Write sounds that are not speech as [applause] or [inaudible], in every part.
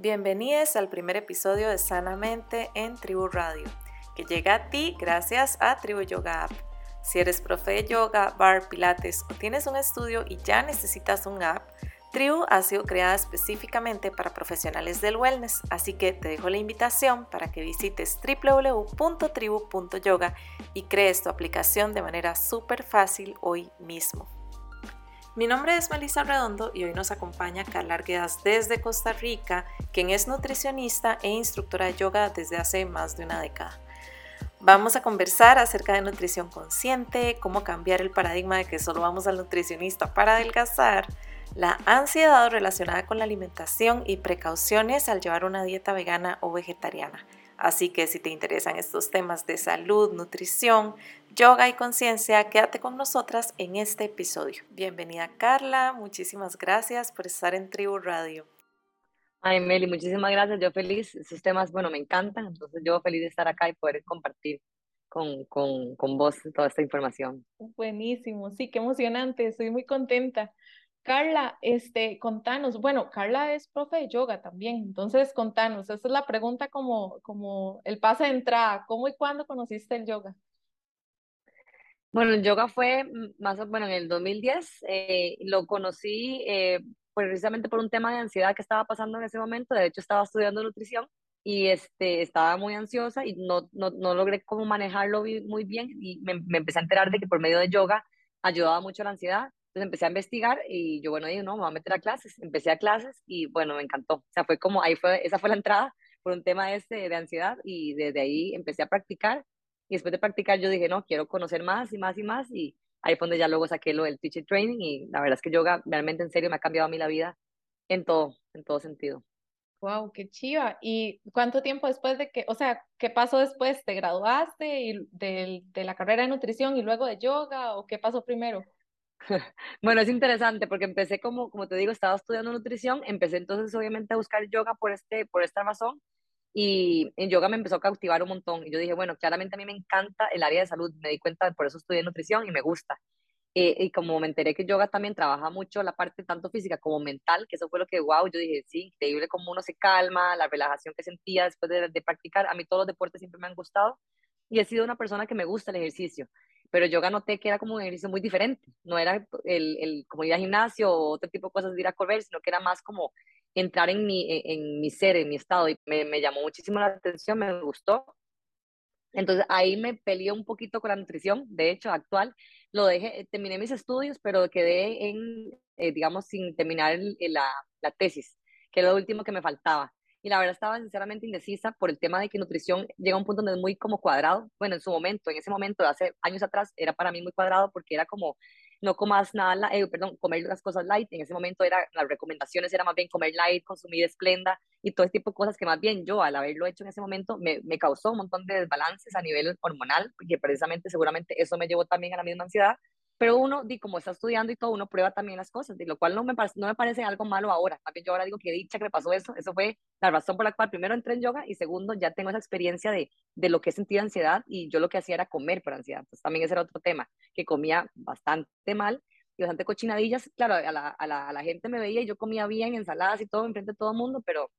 Bienvenidos al primer episodio de Sanamente en Tribu Radio, que llega a ti gracias a Tribu Yoga App. Si eres profe de yoga, bar, pilates o tienes un estudio y ya necesitas un app, Tribu ha sido creada específicamente para profesionales del wellness, así que te dejo la invitación para que visites www.tribu.yoga y crees tu aplicación de manera súper fácil hoy mismo. Mi nombre es Melissa Redondo y hoy nos acompaña Carla Arguedas desde Costa Rica, quien es nutricionista e instructora de yoga desde hace más de una década. Vamos a conversar acerca de nutrición consciente, cómo cambiar el paradigma de que solo vamos al nutricionista para adelgazar, la ansiedad relacionada con la alimentación y precauciones al llevar una dieta vegana o vegetariana. Así que si te interesan estos temas de salud, nutrición, yoga y conciencia, quédate con nosotras en este episodio. Bienvenida Carla, muchísimas gracias por estar en Tribu Radio. Ay, Meli, muchísimas gracias. Yo feliz. Esos temas, bueno, me encantan. Entonces, yo feliz de estar acá y poder compartir con, con, con vos toda esta información. Buenísimo. Sí, qué emocionante. Estoy muy contenta. Carla, este, contanos, bueno, Carla es profe de yoga también, entonces contanos, esa es la pregunta como, como el pase de entrada, ¿cómo y cuándo conociste el yoga? Bueno, el yoga fue más, bueno, en el 2010, eh, lo conocí eh, precisamente por un tema de ansiedad que estaba pasando en ese momento, de hecho estaba estudiando nutrición y este, estaba muy ansiosa y no, no, no logré cómo manejarlo muy bien y me, me empecé a enterar de que por medio de yoga ayudaba mucho la ansiedad entonces empecé a investigar y yo, bueno, digo, no, me voy a meter a clases. Empecé a clases y bueno, me encantó. O sea, fue como, ahí fue, esa fue la entrada por un tema este de ansiedad y desde ahí empecé a practicar. Y después de practicar yo dije, no, quiero conocer más y más y más. Y ahí fue donde ya luego saqué lo del teacher training y la verdad es que yoga realmente en serio me ha cambiado a mí la vida en todo, en todo sentido. Wow, qué chiva. ¿Y cuánto tiempo después de que, o sea, qué pasó después? ¿Te graduaste y de, de la carrera de nutrición y luego de yoga o qué pasó primero? [laughs] Bueno, es interesante porque empecé como, como te digo, estaba estudiando nutrición, empecé entonces obviamente a buscar yoga por, este, por esta razón y en yoga me empezó a cautivar un montón y yo dije, bueno, claramente a mí me encanta el área de salud, me di cuenta, por eso estudié nutrición y me gusta. Eh, y como me enteré que yoga también trabaja mucho la parte tanto física como mental, que eso fue lo que, wow, yo dije, sí, increíble cómo uno se calma, la relajación que sentía después de, de practicar, a mí todos los deportes siempre me han gustado y he sido una persona que me gusta el ejercicio pero yoga noté que era como un ejercicio muy diferente, no era el, el como ir al gimnasio o otro tipo de cosas de ir a correr, sino que era más como entrar en mi, en, mi ser, en mi estado, y me, me, llamó muchísimo la atención, me gustó. Entonces ahí me peleé un poquito con la nutrición, de hecho, actual, lo dejé, terminé mis estudios, pero quedé en, eh, digamos, sin terminar la, la tesis, que era lo último que me faltaba y la verdad estaba sinceramente indecisa por el tema de que nutrición llega a un punto donde es muy como cuadrado. Bueno, en su momento, en ese momento, hace años atrás, era para mí muy cuadrado porque era como no comas nada, eh, perdón, comer las cosas light. En ese momento era, las recomendaciones era más bien comer light, consumir esplenda y todo este tipo de cosas que más bien yo al haberlo hecho en ese momento me, me causó un montón de desbalances a nivel hormonal, porque precisamente seguramente eso me llevó también a la misma ansiedad pero uno, di, como está estudiando y todo, uno prueba también las cosas, de lo cual no me, no me parece algo malo ahora. También yo ahora digo que dicha que me pasó eso. Eso fue la razón por la cual primero entré en yoga y segundo ya tengo esa experiencia de, de lo que he sentido ansiedad y yo lo que hacía era comer por ansiedad. Entonces también ese era otro tema, que comía bastante mal y bastante cochinadillas. Claro, a la, a la, a la gente me veía y yo comía bien, ensaladas y todo enfrente de todo el mundo, pero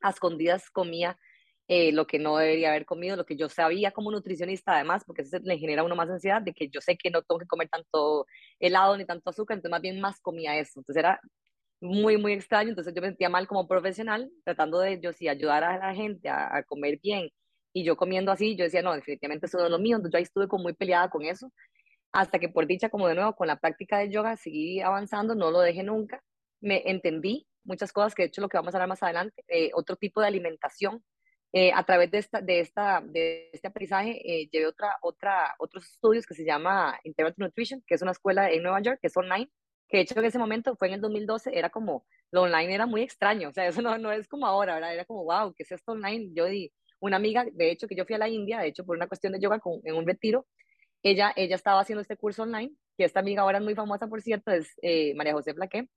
a escondidas comía eh, lo que no debería haber comido, lo que yo sabía como nutricionista además, porque eso le genera a uno más ansiedad de que yo sé que no tengo que comer tanto helado ni tanto azúcar, entonces más bien más comía eso. Entonces era muy, muy extraño, entonces yo me sentía mal como profesional, tratando de yo sí ayudar a la gente a, comer bien y yo comiendo así, yo decía, no, definitivamente eso no es lo mío, entonces yo ahí estuve como muy peleada con eso, hasta que por dicha, como de nuevo, con la práctica de yoga seguí avanzando, no lo dejé nunca, me entendí muchas cosas que de hecho lo que vamos a hablar más adelante, eh, otro tipo de alimentación eh, a través de, esta, de, esta, de este aprendizaje eh, llevé otra, otra, otros estudios que se llama Integrated Nutrition, que es una escuela en Nueva York, que es online, que de hecho en ese momento fue en el 2012, era como, lo online era muy extraño, o sea, eso no, no es como ahora, ¿verdad? Era como, wow, ¿qué es esto online? Yo di una amiga, de hecho, que yo fui a la India, de hecho, por una cuestión de yoga con, en un retiro, ella, ella estaba haciendo este curso online, que esta amiga ahora es muy famosa, por cierto, es eh, María José Plaqué,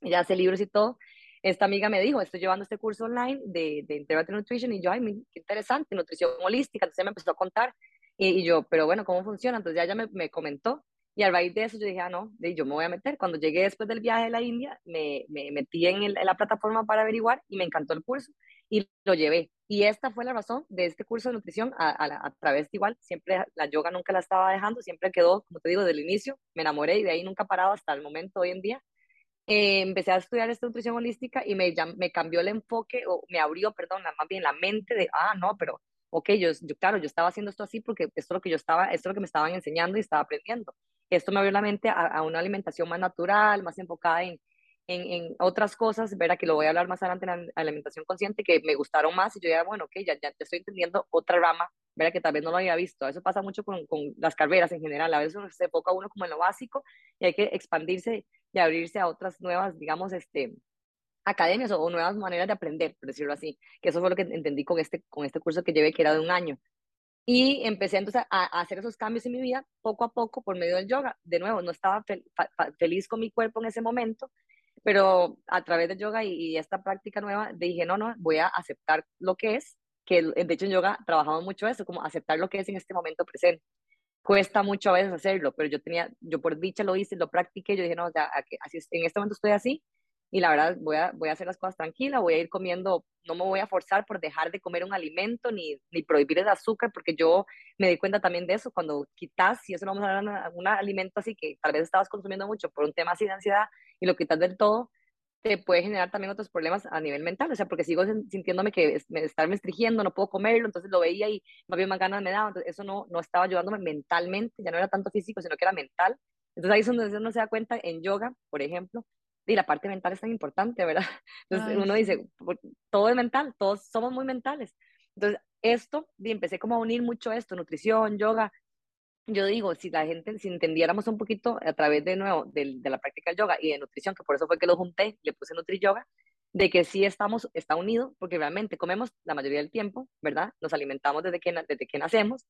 ella hace libros y todo, esta amiga me dijo, estoy llevando este curso online de, de Integrated Nutrition y yo, ay, qué interesante, nutrición holística, entonces me empezó a contar y, yo, pero bueno, ¿cómo funciona? Entonces ya ella me, me, comentó Y a raíz de eso yo dije, ah, no, yo me voy a meter. Cuando llegué después del viaje a la India, me, me metí en, la plataforma para averiguar y me encantó el curso y lo llevé. Y esta fue la razón de este curso de nutrición a, a, través de igual, siempre la yoga nunca la estaba dejando, siempre quedó, como te digo, del inicio, me enamoré y de ahí nunca he parado hasta el momento hoy en día. Eh, empecé a estudiar esta nutrición holística y me, me cambió el enfoque, o me abrió, perdón, más bien la mente de, ah, no, pero, ok, yo, claro, yo estaba haciendo esto así porque esto es lo que yo estaba, esto es lo que me estaban enseñando y estaba aprendiendo. Esto me abrió la mente a, una alimentación más natural, más enfocada en, en, otras cosas, verá que lo voy a hablar más adelante en la alimentación consciente, que me gustaron más y yo ya, bueno, ok, ya, ya estoy entendiendo otra rama, verá que tal vez no lo había visto. Eso pasa mucho con, con las carreras en general, a veces se enfoca uno como en lo básico y hay que expandirse y abrirse a otras nuevas, digamos, este, academias o, nuevas maneras de aprender, por decirlo así, que eso fue lo que entendí con este, con este curso que llevé, que era de un año. Y empecé entonces a, hacer esos cambios en mi vida poco a poco por medio del yoga. De nuevo, no estaba feliz con mi cuerpo en ese momento, pero a través del yoga y, esta práctica nueva dije, no, no, voy a aceptar lo que es, que de hecho en yoga trabajamos mucho eso, como aceptar lo que es en este momento presente. Cuesta mucho a veces hacerlo, pero yo tenía, yo por dicha lo hice, lo practiqué, yo dije, no, o sea, así, en este momento estoy así, y la verdad voy a, voy a hacer las cosas tranquila, voy a ir comiendo, no me voy a forzar por dejar de comer un alimento ni, ni prohibir el azúcar, porque yo me di cuenta también de eso, cuando quitas, si eso no vamos a hablar un alimento así que tal vez estabas consumiendo mucho por un tema así de ansiedad y lo quitas del todo, te puede generar también otros problemas a nivel mental, o sea, porque sigo sintiéndome que me estarme restringiendo, no puedo comerlo, entonces lo veía y más bien más ganas me daba, entonces eso no, no estaba ayudándome mentalmente, ya no era tanto físico, sino que era mental. Entonces ahí es donde uno se da cuenta en yoga, por ejemplo, y la parte mental es tan importante, ¿verdad? [laughs] Entonces uno dice, todo es mental, todos somos muy mentales. Entonces esto, y empecé como a unir mucho esto, nutrición, yoga. Yo digo, si la gente, si entendiéramos un poquito a través de nuevo de, de la práctica del yoga y de nutrición, que por eso fue que lo junté, le puse Nutri Yoga, de que sí estamos, está unido, porque realmente comemos la mayoría del tiempo, ¿verdad? Nos alimentamos desde que, desde que nacemos,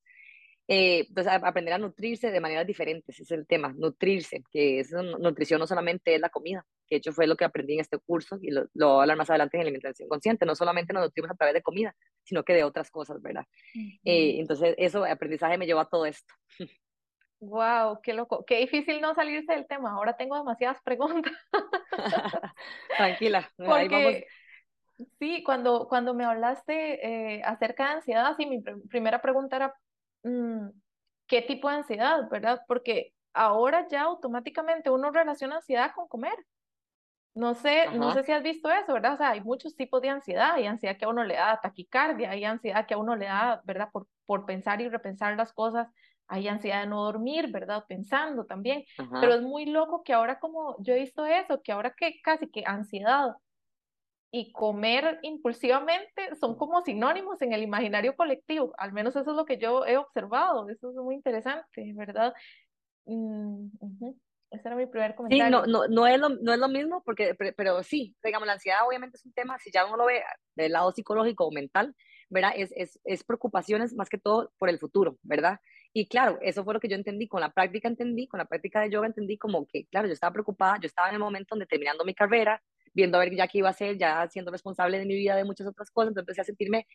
eh, entonces, aprender a nutrirse de maneras diferentes, ese es el tema, nutrirse, que es, nutrición no solamente es la comida, que de hecho fue lo que aprendí en este curso y lo, lo voy a hablar más adelante en alimentación consciente, no solamente nos nutrimos a través de comida, sino que de otras cosas, ¿verdad? Eh, entonces, eso, aprendizaje me llevó a todo esto. [laughs] Wow, qué loco, qué difícil no salirse del tema. Ahora tengo demasiadas [laughs] preguntas. [laughs] Tranquila, Porque, Sí, cuando, cuando me hablaste eh, acerca de ansiedad, sí, mi primera pregunta era Mm, qué tipo de ansiedad, ¿verdad? Porque ahora ya automáticamente uno relaciona ansiedad con comer. No sé, no sé si has visto eso, ¿verdad? O sea, hay muchos tipos de ansiedad. Hay ansiedad que a uno le da taquicardia, hay ansiedad que a uno le da, ¿verdad? Por, por pensar y repensar las cosas. Hay ansiedad de no dormir, ¿verdad? Pensando también. Pero es muy loco que ahora como yo he visto eso, que ahora que casi que ansiedad y comer impulsivamente son como sinónimos en el imaginario colectivo, al menos eso es lo que yo he observado, eso es muy interesante, ¿verdad? Mm, Ese era mi primer comentario. Sí, no, no, no, es lo, no es lo mismo, porque, pero, sí, digamos, la ansiedad obviamente es un tema, si ya uno lo ve del lado psicológico o mental, ¿verdad? Es, es, es preocupaciones más que todo por el futuro, ¿verdad? Y claro, eso fue lo que yo entendí, con la práctica entendí, con la práctica de yoga entendí como que, claro, yo estaba preocupada, yo estaba en el momento donde terminando mi carrera, viendo a ver ya qué iba a hacer, ya siendo responsable de mi vida, de muchas otras cosas, entonces empecé a sentirme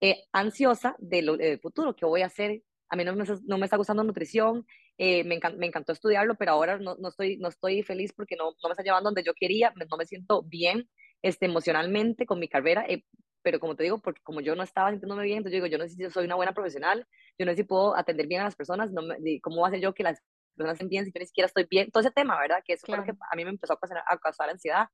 eh, ansiosa de lo, del futuro, qué voy a hacer. A mí no me, no me está gustando nutrición, eh, me, me, encantó estudiarlo, pero ahora no, no, estoy, no estoy feliz porque no, no me está llevando donde yo quería, no me siento bien este, emocionalmente con mi carrera, eh, pero como te digo, porque como yo no estaba sintiéndome bien, entonces yo digo, yo no sé si soy una buena profesional, yo no sé si puedo atender bien a las personas, no ¿cómo va a ser yo que las personas estén bien si yo ni siquiera estoy bien? Todo ese tema, ¿verdad? Que eso claro. que a mí me empezó a causar, a causar ansiedad.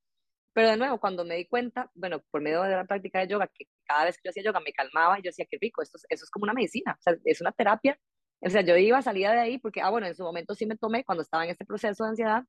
Pero de nuevo, cuando me di cuenta, bueno, por medio de la práctica de yoga, que cada vez que yo hacía yoga me calmaba y yo decía, qué rico, esto, eso es como una medicina, es una terapia. O sea, yo iba, salía de ahí porque, ah, bueno, en su momento sí me tomé, cuando estaba en este proceso de ansiedad,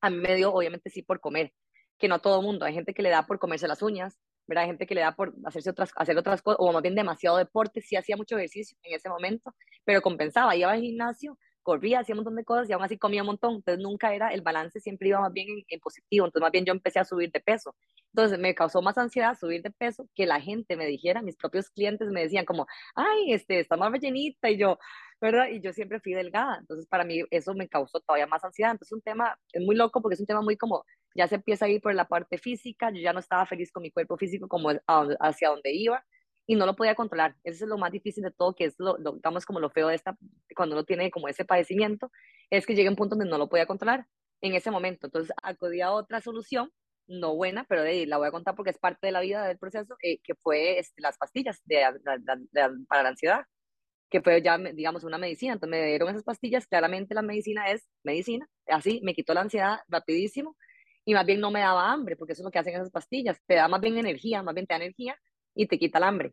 a mí me dio, obviamente, sí, por comer, que no a todo mundo, hay gente que le da por comerse las uñas, ¿verdad? Hay gente que le da por hacerse otras, hacer otras cosas, o más bien demasiado deporte, sí hacía mucho ejercicio en ese momento, pero compensaba, iba al gimnasio, corría, hacía un montón de cosas y aún así comía un montón. Entonces nunca era, el balance siempre iba más bien en, positivo. Entonces más bien yo empecé a subir de peso. Entonces me causó más ansiedad subir de peso que la gente me dijera, mis propios clientes me decían como, ay, este, está más rellenita y yo, ¿verdad? Y yo siempre fui delgada. Entonces para mí eso me causó todavía más ansiedad. Entonces un tema, es muy loco porque es un tema muy como, ya se empieza a ir por la parte física, yo ya no estaba feliz con mi cuerpo físico como hacia donde iba y no lo podía controlar. Eso es lo más difícil de todo, que es lo, digamos como lo feo de esta, cuando uno tiene como ese padecimiento, es que llega un punto donde no lo podía controlar en ese momento. Entonces acudí a otra solución, no buena, pero de, la voy a contar porque es parte de la vida del proceso, eh, que fue este, las pastillas de, para la ansiedad, que fue ya, digamos, una medicina. Entonces me dieron esas pastillas, claramente la medicina es medicina, así me quitó la ansiedad rapidísimo y más bien no me daba hambre, porque eso es lo que hacen esas pastillas, te da más bien energía, más bien te da energía y te quita el hambre.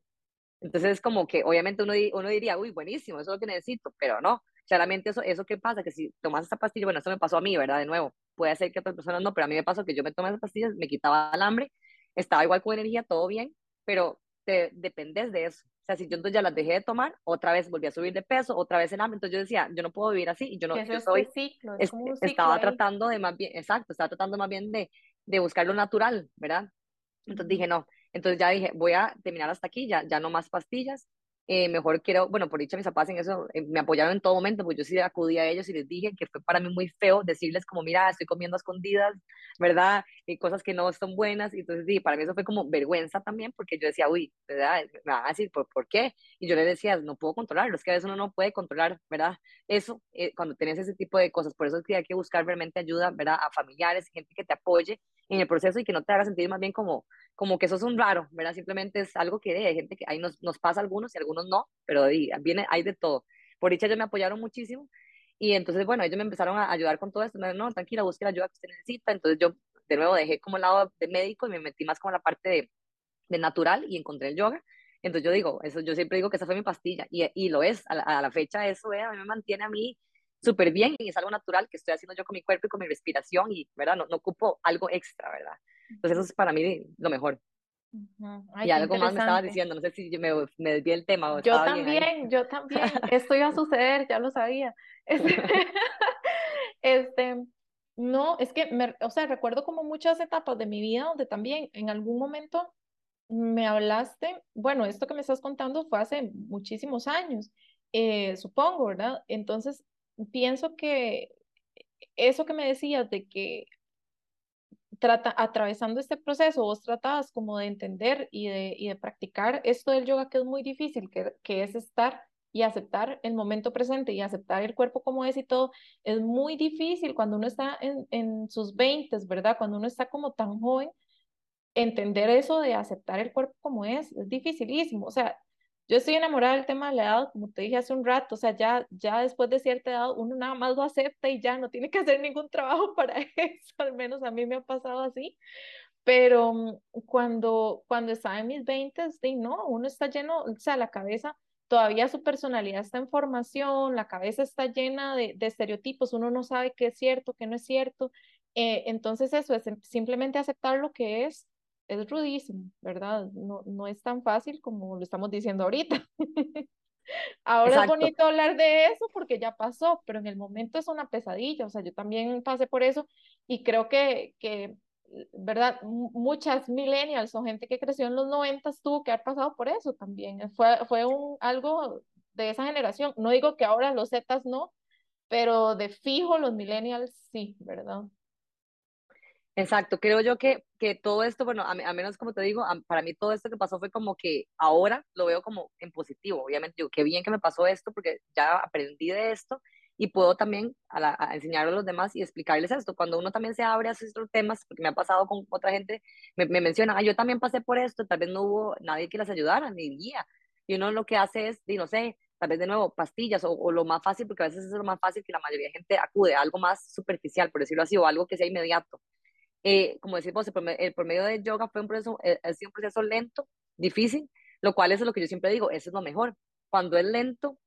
Entonces es como que obviamente uno, uno diría, uy, buenísimo, eso es lo que necesito, pero no, claramente eso, eso qué pasa, que si tomas esa pastilla, bueno, eso me pasó a mí, ¿verdad? De nuevo, puede ser que a otras personas no, pero a mí me pasó que yo me tomé esas pastillas, me quitaba el hambre, estaba igual con energía, todo bien, pero te dependes de eso. O sea, si yo entonces ya las dejé de tomar, otra vez volví a subir de peso, otra vez el hambre, entonces yo decía, yo no puedo vivir así, y yo no, yo soy, ciclo, es como un ciclo estaba tratando de más bien, exacto, estaba tratando más bien de, de buscar lo natural, ¿verdad? Entonces dije, no, entonces ya dije, voy a terminar hasta aquí, ya, ya no más pastillas, eh, mejor quiero, bueno, por dicho mis papás en eso, eh, me apoyaron en todo momento, pues yo sí acudí a ellos y les dije que fue para mí muy feo decirles como, mira, estoy comiendo a escondidas, ¿verdad? Y cosas que no son buenas, y entonces sí, para mí eso fue como vergüenza también, porque yo decía, uy, ¿verdad? Me van a decir, ¿por, ¿por qué? Y yo les decía, no puedo controlarlo, es que a veces uno no puede controlar, ¿verdad? Eso, eh, cuando tienes ese tipo de cosas, por eso es que hay que buscar realmente ayuda, ¿verdad? A familiares, gente que te apoye en el proceso y que no te haga sentir más bien como como que eso es un raro, ¿verdad? Simplemente es algo que hay gente que ahí nos, nos pasa a algunos y a algunos no, pero viene, hay de todo. Por dicha ellos me apoyaron muchísimo y entonces, bueno, ellos me empezaron a ayudar con todo esto. Me dijeron, no, tranquila, busque la ayuda que usted necesita. Entonces yo de nuevo dejé como el lado de médico y me metí más como la parte de, de natural y encontré el yoga. Entonces yo digo, eso yo siempre digo que esa fue mi pastilla y, y lo es, a la, a la fecha eso eh, a mí me mantiene a mí súper bien y es algo natural que estoy haciendo yo con mi cuerpo y con mi respiración y, ¿verdad? No, no ocupo algo extra, ¿verdad? Entonces eso es para mí lo mejor. y algo más me estaba diciendo, no sé si me, me desvié el tema. yo también, yo también, [laughs] esto iba a suceder, ya lo sabía. [laughs] Este, [laughs] este, no, es que, me, o sea, recuerdo como muchas etapas de mi vida donde también en algún momento me hablaste, bueno, esto que me estás contando fue hace muchísimos años, eh, supongo, ¿verdad? Entonces, pienso que eso que me decías de que trata, atravesando este proceso, vos tratabas como de entender y de, y de practicar esto del yoga que es muy difícil, que, que es estar y aceptar el momento presente y aceptar el cuerpo como es y todo, es muy difícil cuando uno está en, en sus veintes, ¿verdad? Cuando uno está como tan joven, entender eso de aceptar el cuerpo como es, es dificilísimo. O sea, yo estoy enamorada del tema de la edad, como te dije hace un rato, o sea, ya, ya después de cierta edad uno nada más lo acepta y ya no tiene que hacer ningún trabajo [laughs] para eso, al menos a mí me ha pasado así. Pero mm, cuando, cuando estaba en mis 20, no, uno está lleno, o sea, la cabeza, todavía su personalidad está en formación, la cabeza está llena de, de estereotipos, uno no sabe qué es cierto, qué no es cierto. Eh, entonces eso es simplemente aceptar lo que es es rudísimo, ¿verdad? No, no es tan fácil como lo estamos diciendo ahorita. [laughs] Ahora es bonito hablar de eso porque ya pasó, pero en el momento es una pesadilla, o sea, yo también pasé por eso y creo que, que ¿verdad? Muchas millennials o gente que creció en los noventas tuvo que haber pasado por eso también. Fue, fue un, algo de esa generación. No digo que ahora los Zetas no, pero de fijo los millennials sí, ¿verdad? Exacto, creo yo que, que todo esto, bueno, a, menos como te digo, para mí todo esto que pasó fue como que ahora lo veo como en positivo, obviamente, digo, qué bien que me pasó esto porque ya aprendí de esto y puedo también a, enseñarlo a los demás y explicarles esto. Cuando uno también se abre a estos temas, porque me ha pasado con otra gente, me, me menciona, ah, yo también pasé por esto, tal vez no hubo nadie que las ayudara, ni guía, y uno lo que hace es, no sé, tal vez de nuevo pastillas o, o, lo más fácil, porque a veces es lo más fácil que la mayoría de gente acude a algo más superficial, por decirlo así, o algo que sea inmediato. Eh, como decimos, el, por medio de yoga fue un proceso, eh, ha sido un proceso lento, difícil, lo cual es lo que yo siempre digo, eso es lo mejor. Cuando es lento,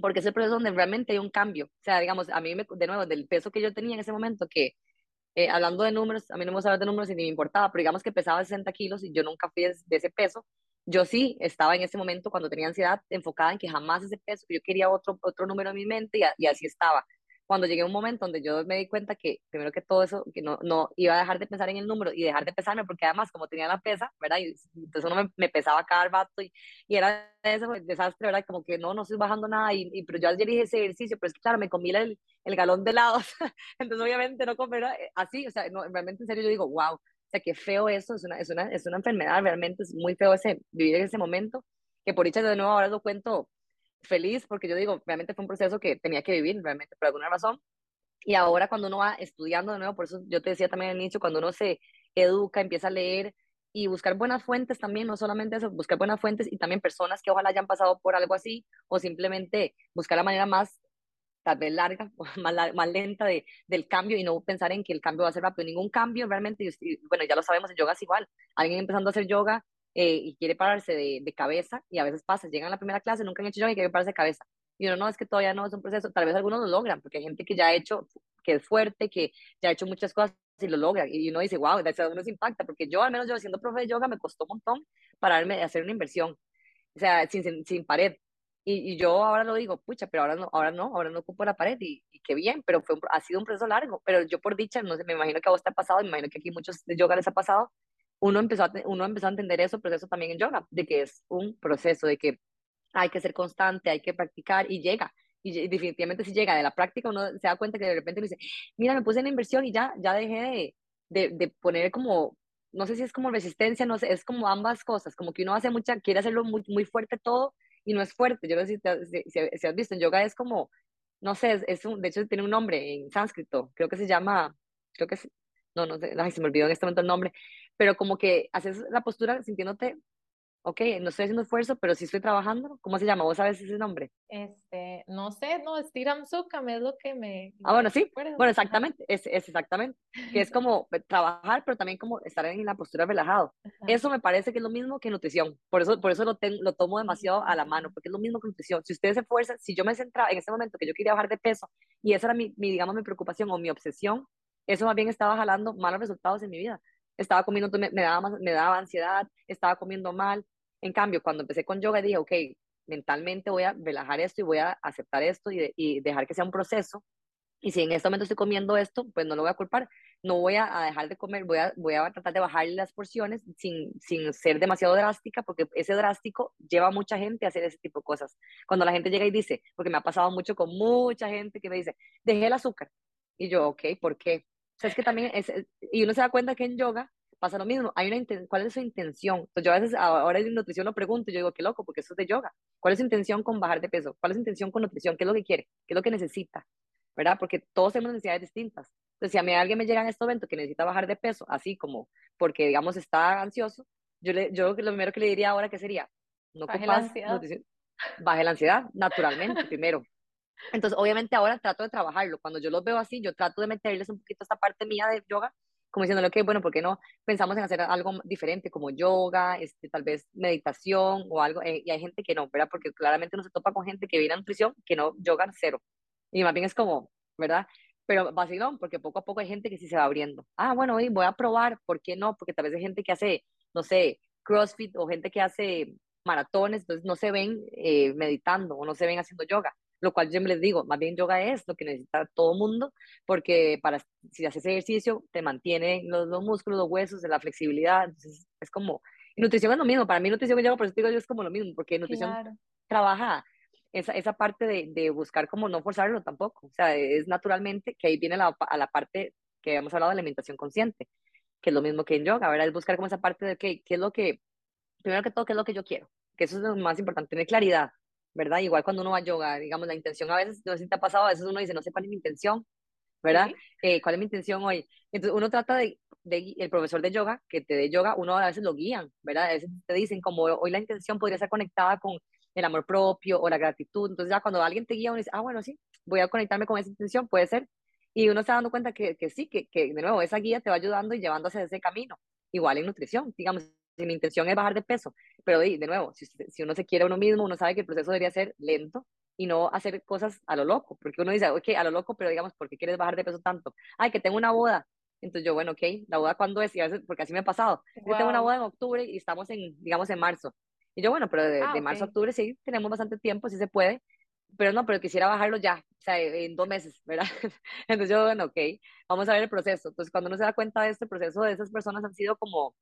porque es el proceso donde realmente hay un cambio. O sea, digamos, a mí, me, de nuevo, del peso que yo tenía en ese momento, que eh, hablando de números, a mí no me gusta hablar de números y ni me importaba, pero digamos que pesaba 60 kilos y yo nunca fui de, ese peso. Yo sí estaba en ese momento cuando tenía ansiedad enfocada en que jamás ese peso, yo quería otro, otro número en mi mente y, y así estaba cuando llegué a un momento donde yo me di cuenta que, primero que todo eso, que no, no iba a dejar de pensar en el número y dejar de pesarme, porque además, como tenía la pesa, ¿verdad? Y entonces uno me, pesaba cada rato y, y era ese desastre, ¿verdad? Como que no, no estoy bajando nada, y, y pero yo ayer dije ese ejercicio, pero es que claro, me comí el, el galón de helados, [laughs] entonces obviamente no comer eh, así, o sea, no, realmente en serio yo digo, wow, sea, qué feo eso, es una, es una, es una enfermedad, realmente es muy feo ese, vivir en ese momento, que por dicha de nuevo ahora lo cuento feliz, porque yo digo, realmente fue un proceso que tenía que vivir, realmente por alguna razón, y ahora cuando uno va estudiando de nuevo, por eso yo te decía también al inicio, cuando uno se educa, empieza a leer y buscar buenas fuentes también, no solamente eso, buscar buenas fuentes y también personas que ojalá hayan pasado por algo así, o simplemente buscar la manera más tal vez larga, [laughs] más, más lenta de, del cambio y no pensar en que el cambio va a ser rápido. Ningún cambio realmente, y, bueno, ya lo sabemos, en yoga es igual. Alguien empezando a hacer yoga eh, y quiere pararse de, de, cabeza y a veces pasa, llegan a la primera clase, nunca han hecho yoga y quieren pararse de cabeza. Y uno no, es que todavía no es un proceso, tal vez algunos lo logran, porque hay gente que ya ha hecho, que es fuerte, que ya ha hecho muchas cosas y lo logra. Y uno dice, wow, de uno se impacta, porque yo, al menos yo siendo profe de yoga, me costó un montón pararme de hacer una inversión, o sea, sin, sin pared. Y, yo ahora lo digo, pucha, pero ahora no, ahora no, ahora no ocupo la pared y, qué bien, pero fue ha sido un proceso largo. Pero yo por dicha, no sé, me imagino que a vos te ha pasado, me imagino que aquí muchos de yoga les ha pasado, uno empezó, a, uno empezó a entender eso, proceso también en yoga, de que es un proceso, de que hay que ser constante, hay que practicar y llega. Y definitivamente si llega de la práctica, uno se da cuenta que de repente uno dice, mira, me puse en inversión y ya, ya dejé de, de, de poner como no sé si es como resistencia, no sé, es como ambas cosas, como que uno hace mucha, quiere hacerlo muy, muy fuerte todo y no es fuerte. Yo no sé si, si, has visto, en yoga es como, no sé, es, un, de hecho tiene un nombre en sánscrito, creo que se llama, creo que es, no, no sé, ay, se me olvidó en este momento el nombre, pero como que haces la postura sintiéndote ok, no estoy haciendo esfuerzo, pero sí estoy trabajando. ¿Cómo se llama? ¿Vos sabes ese nombre? Este, no sé, no, Stiram Sukam es lo que me... Ah, bueno, sí, bueno, exactamente, es, es, exactamente, que es [laughs] como trabajar, pero también como estar en la postura relajado. Eso me parece que es lo mismo que nutrición, por eso, por eso lo, lo tomo demasiado a la mano, porque es lo mismo que nutrición. Si ustedes se esfuerzan, si yo me centraba en ese momento que yo quería bajar de peso, y esa era mi, mi digamos, mi preocupación o mi obsesión, eso más bien estaba jalando malos resultados en mi vida estaba comiendo, me, daba, me daba ansiedad, estaba comiendo mal, en cambio, cuando empecé con yoga dije, ok, mentalmente voy a relajar esto y voy a aceptar esto y, dejar que sea un proceso. Y si en este momento estoy comiendo esto, pues no lo voy a culpar. No voy a, dejar de comer, voy a, voy a tratar de bajar las porciones sin, sin ser demasiado drástica, porque ese drástico lleva a mucha gente a hacer ese tipo de cosas. Cuando la gente llega y dice, porque me ha pasado mucho con mucha gente que me dice, dejé el azúcar. Y yo, ok, ¿por qué? O sea, es que también, es, y uno se da cuenta que en yoga pasa lo mismo. Hay una ¿Cuál es su intención? Entonces, yo a veces, ahora en nutrición lo pregunto, yo digo, qué loco, porque eso es de yoga. ¿Cuál es su intención con bajar de peso? ¿Cuál es su intención con nutrición? ¿Qué es lo que quiere? ¿Qué es lo que necesita? ¿Verdad? Porque todos tenemos necesidades distintas. Entonces, si a mí alguien me llega en este momento que necesita bajar de peso, así como porque, digamos, está ansioso, yo, le, yo lo primero que le diría ahora que sería, no baje la ansiedad. Baje la ansiedad, naturalmente, primero. Entonces, obviamente ahora trato de trabajarlo. Cuando yo los veo así, yo trato de meterles un poquito esta parte mía de yoga como diciéndole, que bueno, ¿por qué no pensamos en hacer algo diferente como yoga, este, tal vez meditación o algo? Eh, y hay gente que no, ¿verdad? Porque claramente uno se topa con gente que viene a nutrición que no yoga cero. Y más bien es como, ¿verdad? Pero vacilón, porque poco a poco hay gente que sí se va abriendo. Ah, bueno, voy a probar, ¿por qué no? Porque tal vez hay gente que hace, no sé, CrossFit o gente que hace maratones, entonces no se ven eh, meditando o no se ven haciendo yoga lo cual yo les digo, más bien yoga es lo que necesita todo mundo, porque para si haces ejercicio te mantiene los, los músculos, los huesos, la flexibilidad, entonces es como, y nutrición es lo mismo, para mí nutrición y yoga, por eso digo yo es como lo mismo, porque nutrición trabaja esa, esa parte de, de, buscar como no forzarlo tampoco, o sea, es naturalmente que ahí viene la, a la parte que hemos hablado de alimentación consciente, que es lo mismo que en yoga, ¿verdad? Es buscar como esa parte de que, qué es lo que, primero que todo, qué es lo que yo quiero, que eso es lo más importante, tener claridad, ¿verdad? Igual cuando uno va a yoga, digamos, la intención a veces, no sé si te ha pasado, a veces uno dice, no sé cuál es mi intención, ¿verdad? Eh, ¿Cuál es mi intención hoy? Entonces uno trata de, de, el profesor de yoga, que te dé yoga, uno a veces lo guían, ¿verdad? A veces te dicen, como hoy la intención podría estar conectada con el amor propio o la gratitud, entonces ya cuando alguien te guía, uno dice, ah, bueno, sí, voy a conectarme con esa intención, puede ser, y uno está dando cuenta que, que sí, que, que de nuevo esa guía te va ayudando y llevando hacia ese camino, igual en nutrición, digamos, si mi intención es bajar de peso, pero de, de nuevo, si, si, uno se quiere a uno mismo, uno sabe que el proceso debería ser lento y no hacer cosas a lo loco, porque uno dice, ok, a lo loco, pero digamos, ¿por qué quieres bajar de peso tanto? Ay, que tengo una boda. Entonces yo, bueno, ok, ¿la boda cuándo es? Y a veces, porque así me ha pasado. Yo tengo una boda en octubre y estamos en, digamos, en marzo. Y yo, bueno, pero de, ah, de marzo a octubre sí, tenemos bastante tiempo, sí se puede, pero no, pero quisiera bajarlo ya, o sea, en dos meses, ¿verdad? [laughs] Entonces yo, bueno, ok, vamos a ver el proceso. Entonces cuando uno se da cuenta de este proceso, de esas personas han sido como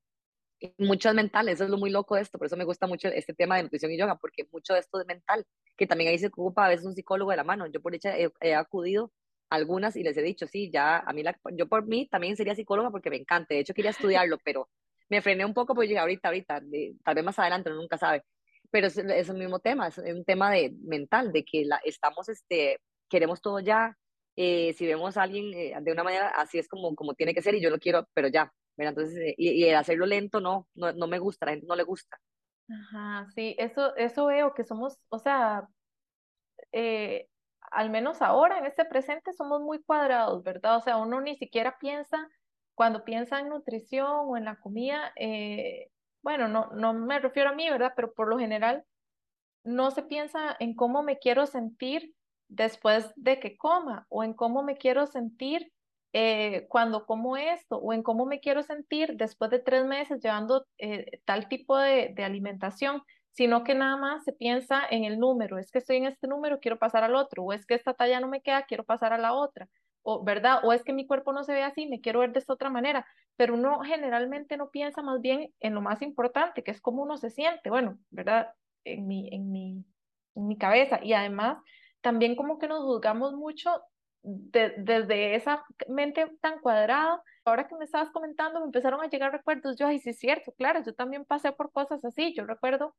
mucho mental, eso es lo muy loco de esto, por eso me gusta mucho este tema de nutrición y yoga, porque mucho de esto es mental, que también ahí se ocupa a veces un psicólogo de la mano. Yo por hecho he, acudido algunas y les he dicho, sí, ya, a mí, la, yo por mí también sería psicóloga porque me encanta, de hecho quería estudiarlo, pero me frené un poco porque dije, ahorita, ahorita, tal vez más adelante, uno nunca sabe. Pero es, es el mismo tema, es un tema de, mental, de que la, estamos, este, queremos todo ya, eh, si vemos a alguien eh, de una manera, así es como, como tiene que ser y yo lo quiero, pero ya, Entonces, eh, y, hacerlo lento no, no, no me gusta, la gente no le gusta. Ajá, sí, eso, eso veo que somos, o sea, eh, al menos ahora en este presente somos muy cuadrados, ¿verdad? O sea, uno ni siquiera piensa, cuando piensa en nutrición o en la comida, eh, bueno, no, no me refiero a mí, ¿verdad? Pero por lo general no se piensa en cómo me quiero sentir después de que coma o en cómo me quiero sentir eh, cuando como esto o en cómo me quiero sentir después de tres meses llevando eh, tal tipo de, de, alimentación, sino que nada más se piensa en el número, es que estoy en este número, quiero pasar al otro, o es que esta talla no me queda, quiero pasar a la otra, o verdad, o es que mi cuerpo no se ve así, me quiero ver de esta otra manera, pero uno generalmente no piensa más bien en lo más importante, que es cómo uno se siente, bueno, verdad, en mi, en mi, en mi cabeza, y además también como que nos juzgamos mucho desde esa mente tan cuadrada, ahora que me estabas comentando, me empezaron a llegar recuerdos. Yo, ay, sí es cierto, claro, yo también pasé por cosas así. Yo recuerdo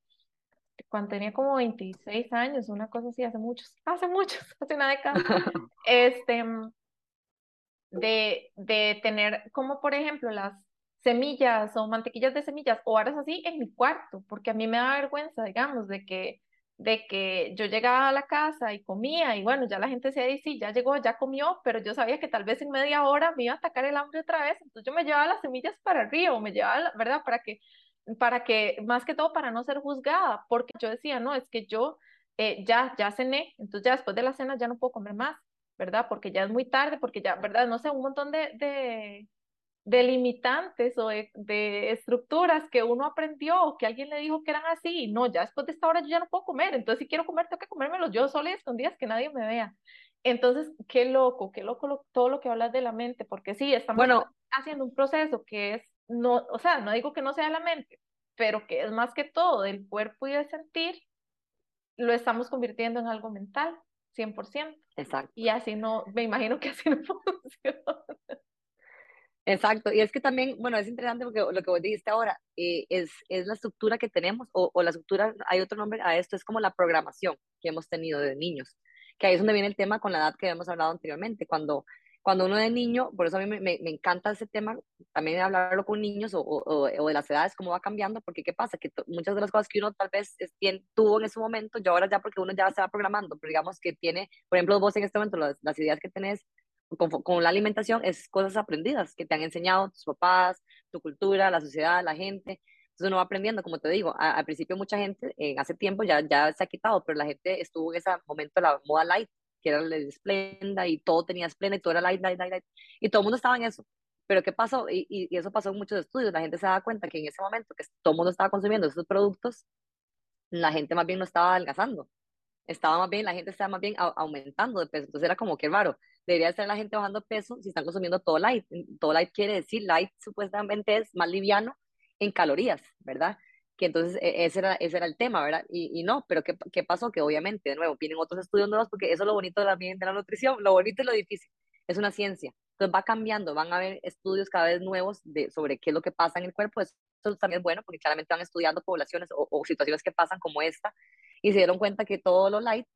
cuando tenía como 26 años, una cosa así, hace muchos, hace muchos, [laughs] hace una década, [laughs] este, de, de tener como, por ejemplo, las semillas o mantequillas de semillas o horas así en mi cuarto, porque a mí me da vergüenza, digamos, de que de que yo llegaba a la casa y comía y bueno, ya la gente se dice, sí, ya llegó, ya comió, pero yo sabía que tal vez en media hora me iba a atacar el hambre otra vez, entonces yo me llevaba las semillas para arriba, o me llevaba, ¿verdad? Para que, para que, más que todo para no ser juzgada, porque yo decía, no, es que yo eh, ya, ya cené, entonces ya después de la cena ya no puedo comer más, ¿verdad? Porque ya es muy tarde, porque ya, ¿verdad? No sé, un montón de, de de limitantes o de, estructuras que uno aprendió o que alguien le dijo que eran así. No, ya después de esta hora yo ya no puedo comer. Entonces, si quiero comer, tengo que comérmelo yo sola y escondidas, que nadie me vea. Entonces, qué loco, qué loco todo lo que hablas de la mente, porque sí, estamos bueno, haciendo un proceso que es, no, o sea, no digo que no sea la mente, pero que es más que todo del cuerpo y del sentir, lo estamos convirtiendo en algo mental, 100%. Exacto. Y así no, me imagino que así no [laughs] funciona. Exacto, y es que también, bueno, es interesante porque lo que vos dijiste ahora eh, es, es la estructura que tenemos, o, o, la estructura, hay otro nombre a esto, es como la programación que hemos tenido de niños, que ahí es donde viene el tema con la edad que habíamos hablado anteriormente, cuando, cuando uno es niño, por eso a mí me, me, encanta ese tema, también hablarlo con niños o, o, o, de las edades, cómo va cambiando, porque qué pasa, que muchas de las cosas que uno tal vez es, bien, tuvo en ese momento, yo ahora ya porque uno ya se va programando, pero digamos que tiene, por ejemplo, vos en este momento, las, las ideas que tenés con, la alimentación es cosas aprendidas que te han enseñado tus papás, tu cultura, la sociedad, la gente. Entonces uno va aprendiendo, como te digo, al principio mucha gente, eh, hace tiempo ya, ya se ha quitado, pero la gente estuvo en ese momento la moda light, que era el esplenda y todo tenía esplenda y todo era light, light, light, light, y todo el mundo estaba en eso. Pero ¿qué pasó? Y, y, eso pasó en muchos estudios, la gente se da cuenta que en ese momento que todo el mundo estaba consumiendo esos productos, la gente más bien no estaba adelgazando, estaba más bien, la gente estaba más bien aumentando de peso, entonces era como que raro, debería estar la gente bajando peso si están consumiendo todo light. Todo light quiere decir, light supuestamente es más liviano en calorías, ¿verdad? Que entonces e, ese era, ese era el tema, ¿verdad? Y, y no, pero ¿qué, ¿qué, pasó? Que obviamente, de nuevo, vienen otros estudios nuevos porque eso es lo bonito de la, de la nutrición, lo bonito y lo difícil, es una ciencia. Entonces va cambiando, van a haber estudios cada vez nuevos de, sobre qué es lo que pasa en el cuerpo. Eso también es bueno porque claramente van estudiando poblaciones o, o situaciones que pasan como esta y se dieron cuenta que todo lo light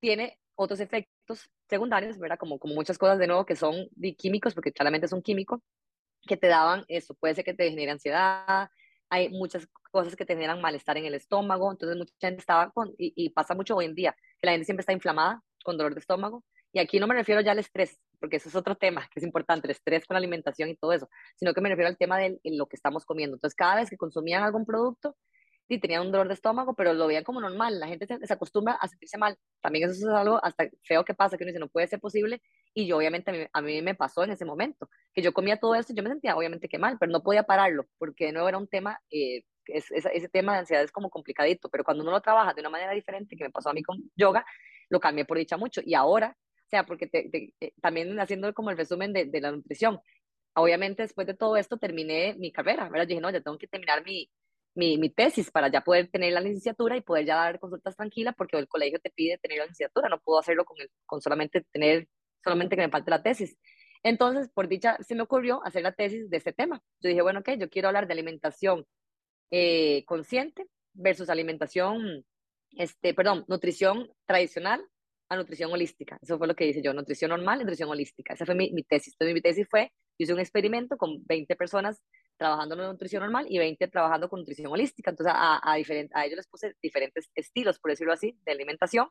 tiene otros efectos secundarios, ¿verdad? Como, como muchas cosas de nuevo que son químicos, porque claramente es un químico, que te daban eso, puede ser que te genere ansiedad, hay muchas cosas que te generan malestar en el estómago, entonces mucha gente estaba con, y, y, pasa mucho hoy en día, que la gente siempre está inflamada, con dolor de estómago, y aquí no me refiero ya al estrés, porque eso es otro tema que es importante, el estrés con la alimentación y todo eso, sino que me refiero al tema de lo que estamos comiendo. Entonces, cada vez que consumían algún producto, sí tenían un dolor de estómago, pero lo veían como normal. La gente se, acostumbra a sentirse mal. También eso es algo hasta feo que pasa, que uno dice, no puede ser posible. Y yo, obviamente, a mí, me pasó en ese momento, que yo comía todo esto y yo me sentía, obviamente, que mal, pero no podía pararlo, porque de nuevo era un tema, eh, es, ese tema de ansiedad es como complicadito, pero cuando uno lo trabaja de una manera diferente, que me pasó a mí con yoga, lo cambié por dicha mucho. Y ahora, o sea, porque eh, también haciendo como el resumen de, de la nutrición, obviamente después de todo esto terminé mi carrera, ¿verdad? Yo dije, no, ya tengo que terminar mi, mi, mi, tesis para ya poder tener la licenciatura y poder ya dar consultas tranquilas porque el colegio te pide tener la licenciatura, no puedo hacerlo con, el, con solamente tener solamente que me falta la tesis. Entonces, por dicha, se me ocurrió hacer la tesis de este tema. Yo dije, bueno, ok, yo quiero hablar de alimentación eh, consciente versus alimentación, este, perdón, nutrición tradicional a nutrición holística. Eso fue lo que hice yo, nutrición normal nutrición holística. Esa fue mi, mi tesis. Entonces, mi tesis fue, hice un experimento con 20 personas trabajando en nutrición normal y 20 trabajando con nutrición holística. Entonces, a, a, a ellos les puse diferentes estilos, por decirlo así, de alimentación.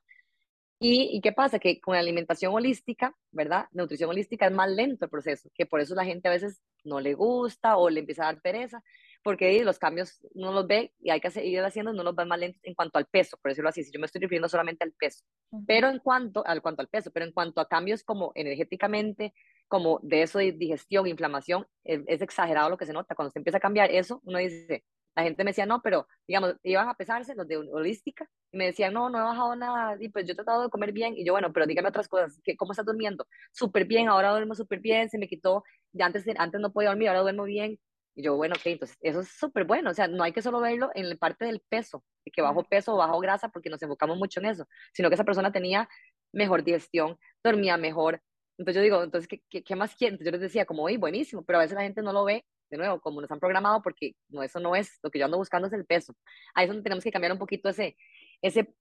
Y, ¿Y, qué pasa? Que con la alimentación holística, ¿verdad? Nutrición holística es más lento el proceso, que por eso la gente a veces no le gusta o le empieza a dar pereza, porque los cambios uno los ve y hay que seguir haciendo, no los ve más lentos en cuanto al peso, por decirlo así, si yo me estoy refiriendo solamente al peso. Pero en cuanto, al cuanto al peso, pero en cuanto a cambios como energéticamente, como de eso de digestión, inflamación, es, es exagerado lo que se nota. Cuando se empieza a cambiar eso, uno dice, la gente me decía, no, pero digamos, iban a pesarse los de holística y me decían, no, no he bajado nada, y pues yo he tratado de comer bien, y yo, bueno, pero dígame otras cosas, que ¿cómo estás durmiendo? Súper bien, ahora duermo súper bien, se me quitó, ya antes, antes no podía dormir, ahora duermo bien, y yo, bueno, ok, entonces eso es súper bueno, o sea, no hay que solo verlo en la parte del peso, de que bajo peso o bajo grasa, porque nos enfocamos mucho en eso, sino que esa persona tenía mejor digestión, dormía mejor, entonces yo digo, entonces, ¿qué, qué, más quieren? Yo les decía, como, oye, buenísimo, pero a veces la gente no lo ve, de nuevo, como nos han programado, porque no, eso no es, lo que yo ando buscando es el peso. Ahí es donde tenemos que cambiar un poquito ese, ese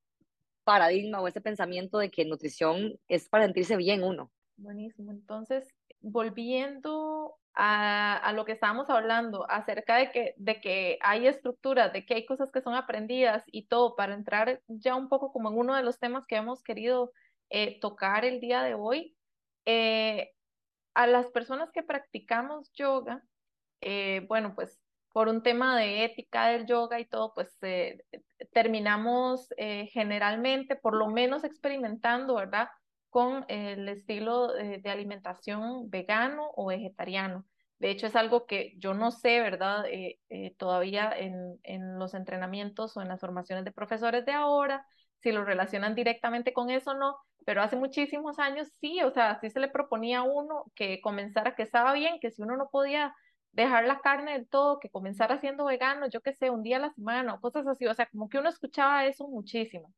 paradigma o ese pensamiento de que nutrición es para sentirse bien uno. Buenísimo. Entonces, volviendo a, a, lo que estábamos hablando acerca de que, de que hay estructuras, de que hay cosas que son aprendidas y todo, para entrar ya un poco como en uno de los temas que hemos querido eh, tocar el día de hoy, eh, a las personas que practicamos yoga, eh, bueno, pues por un tema de ética del yoga y todo, pues eh, terminamos generalmente, por lo menos experimentando, ¿verdad? Con el estilo de, alimentación vegano o vegetariano. De hecho, es algo que yo no sé, ¿verdad? todavía en, en los entrenamientos o en las formaciones de profesores de ahora, si lo relacionan directamente con eso o no, pero hace muchísimos años sí, o sea, sí se le proponía a uno que comenzara, que estaba bien, que si uno no podía dejar la carne del todo, que comenzara siendo vegano, yo qué sé, un día a la semana o cosas así, o sea, como que uno escuchaba eso muchísimo.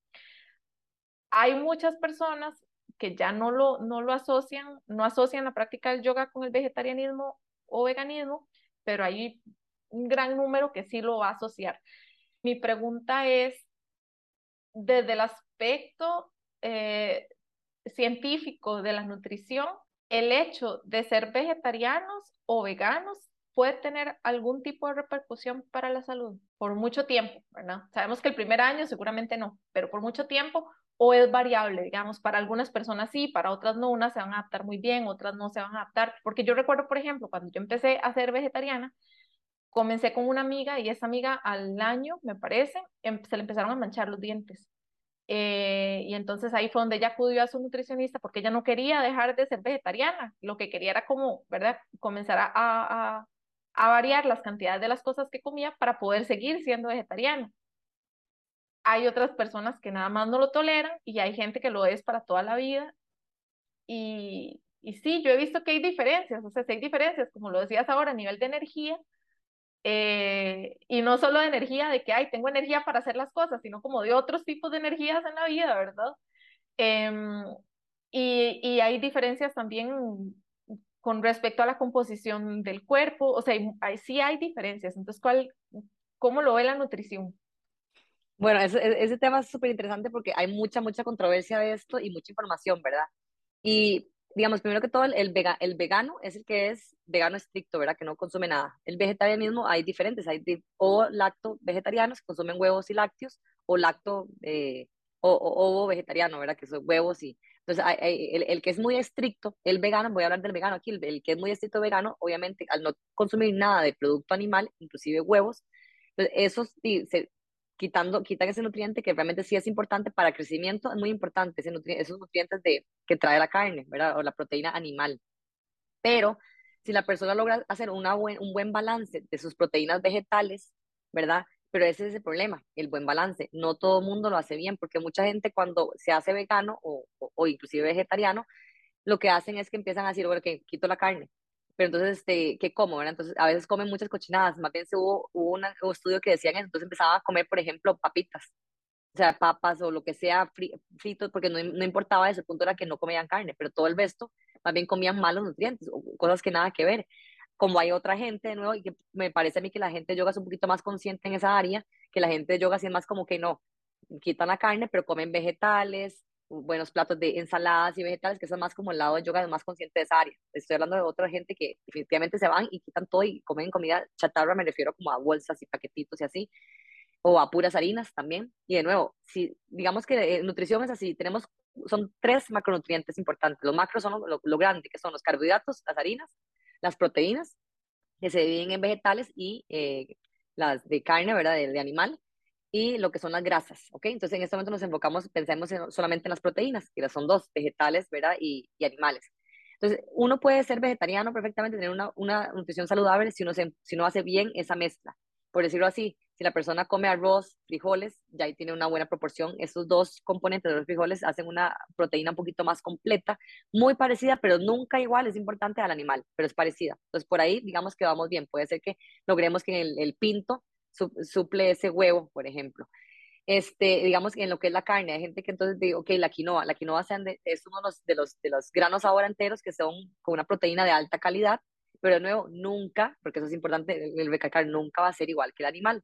Hay muchas personas que ya no lo, no lo asocian, no asocian la práctica del yoga con el vegetarianismo o veganismo, pero hay un gran número que sí lo va a asociar. Mi pregunta es, desde el aspecto eh, científico de la nutrición, el hecho de ser vegetarianos o veganos puede tener algún tipo de repercusión para la salud por mucho tiempo, ¿verdad? Sabemos que el primer año seguramente no, pero por mucho tiempo o es variable, digamos, para algunas personas sí, para otras no, unas se van a adaptar muy bien, otras no se van a adaptar, porque yo recuerdo, por ejemplo, cuando yo empecé a ser vegetariana, comencé con una amiga y esa amiga al año, me parece, em, se le empezaron a manchar los dientes. Eh, y entonces ahí fue donde ella acudió a su nutricionista porque ella no quería dejar de ser vegetariana, lo que quería era como, ¿verdad? Comenzar a, a, a variar las cantidades de las cosas que comía para poder seguir siendo vegetariano. Hay otras personas que nada más no lo toleran y hay gente que lo es para toda la vida. Y, y sí, yo he visto que hay diferencias, o sea, hay diferencias, como lo decías ahora, a nivel de energía, eh, y no solo de energía de que, ay, tengo energía para hacer las cosas, sino como de otros tipos de energías en la vida, ¿verdad? Em, y, y, hay diferencias también con respecto a la composición del cuerpo, o sea, hay, sí hay diferencias. Entonces, ¿cuál, ¿cómo lo ve la nutrición? Bueno, ese, e, ese tema es súper interesante porque hay mucha, mucha controversia de esto y mucha información, ¿verdad? Y digamos, primero que todo, el, vega, el vegano es el que es vegano estricto, ¿verdad? Que no consume nada. El vegetarianismo hay diferentes, hay o lacto vegetarianos que consumen huevos y lácteos, o lacto eh, o, o, vegetariano, ¿verdad? Que son huevos y entonces, el, el, que es muy estricto, el vegano, voy a hablar del vegano aquí, el, que es muy estricto vegano, obviamente, al no consumir nada de producto animal, inclusive huevos, entonces esos se, quitando, quitan ese nutriente que realmente sí es importante para el crecimiento, es muy importante ese esos nutrientes de, que trae la carne, ¿verdad? O la proteína animal. Pero si la persona logra hacer una buen, un buen balance de sus proteínas vegetales, ¿verdad? Pero ese es el problema, el buen balance. No todo el mundo lo hace bien, porque mucha gente cuando se hace vegano o, o, inclusive vegetariano, lo que hacen es que empiezan a decir, bueno, que quito la carne. Pero entonces, este, ¿qué como? ¿verdad? Entonces, a veces comen muchas cochinadas. Más bien se hubo, hubo un estudio que decían eso. Entonces empezaba a comer, por ejemplo, papitas. O sea, papas o lo que sea fritos, porque no, no, importaba eso, el punto era que no comían carne, pero todo el resto más bien comían malos nutrientes o cosas que nada que ver. Como hay otra gente de nuevo, y que me parece a mí que la gente de yoga es un poquito más consciente en esa área, que la gente de yoga sí es más como que no, quitan la carne, pero comen vegetales, buenos platos de ensaladas y vegetales, que son más como el lado de yoga, más consciente de esa área. Estoy hablando de otra gente que definitivamente se van y quitan todo y comen comida chatarra, me refiero como a bolsas y paquetitos y así, o a puras harinas también. Y de nuevo, si digamos que eh, nutrición es así, tenemos, son tres macronutrientes importantes. Los macros son lo, lo, grande, que son los carbohidratos, las harinas, las proteínas, que se dividen en vegetales y eh, las de carne, ¿verdad? De, de animal y lo que son las grasas, ¿ok? Entonces en este momento nos enfocamos, pensemos solamente en las proteínas, que son dos, vegetales, ¿verdad? Y, y, animales. Entonces, uno puede ser vegetariano perfectamente, tener una, una nutrición saludable si uno, se, si uno hace bien esa mezcla. Por decirlo así, si la persona come arroz, frijoles, ya ahí tiene una buena proporción. Esos dos componentes de los frijoles hacen una proteína un poquito más completa, muy parecida, pero nunca igual, es importante al animal, pero es parecida. Entonces, por ahí, digamos que vamos bien. Puede ser que logremos que el, el pinto suple ese huevo, por ejemplo. Este, digamos en lo que es la carne, hay gente que entonces dice, ok, la quinoa, la quinoa es uno de los, de los, de los granos ahora enteros que son con una proteína de alta calidad, pero de nuevo, nunca, porque eso es importante, el recalcar, nunca va a ser igual que el animal.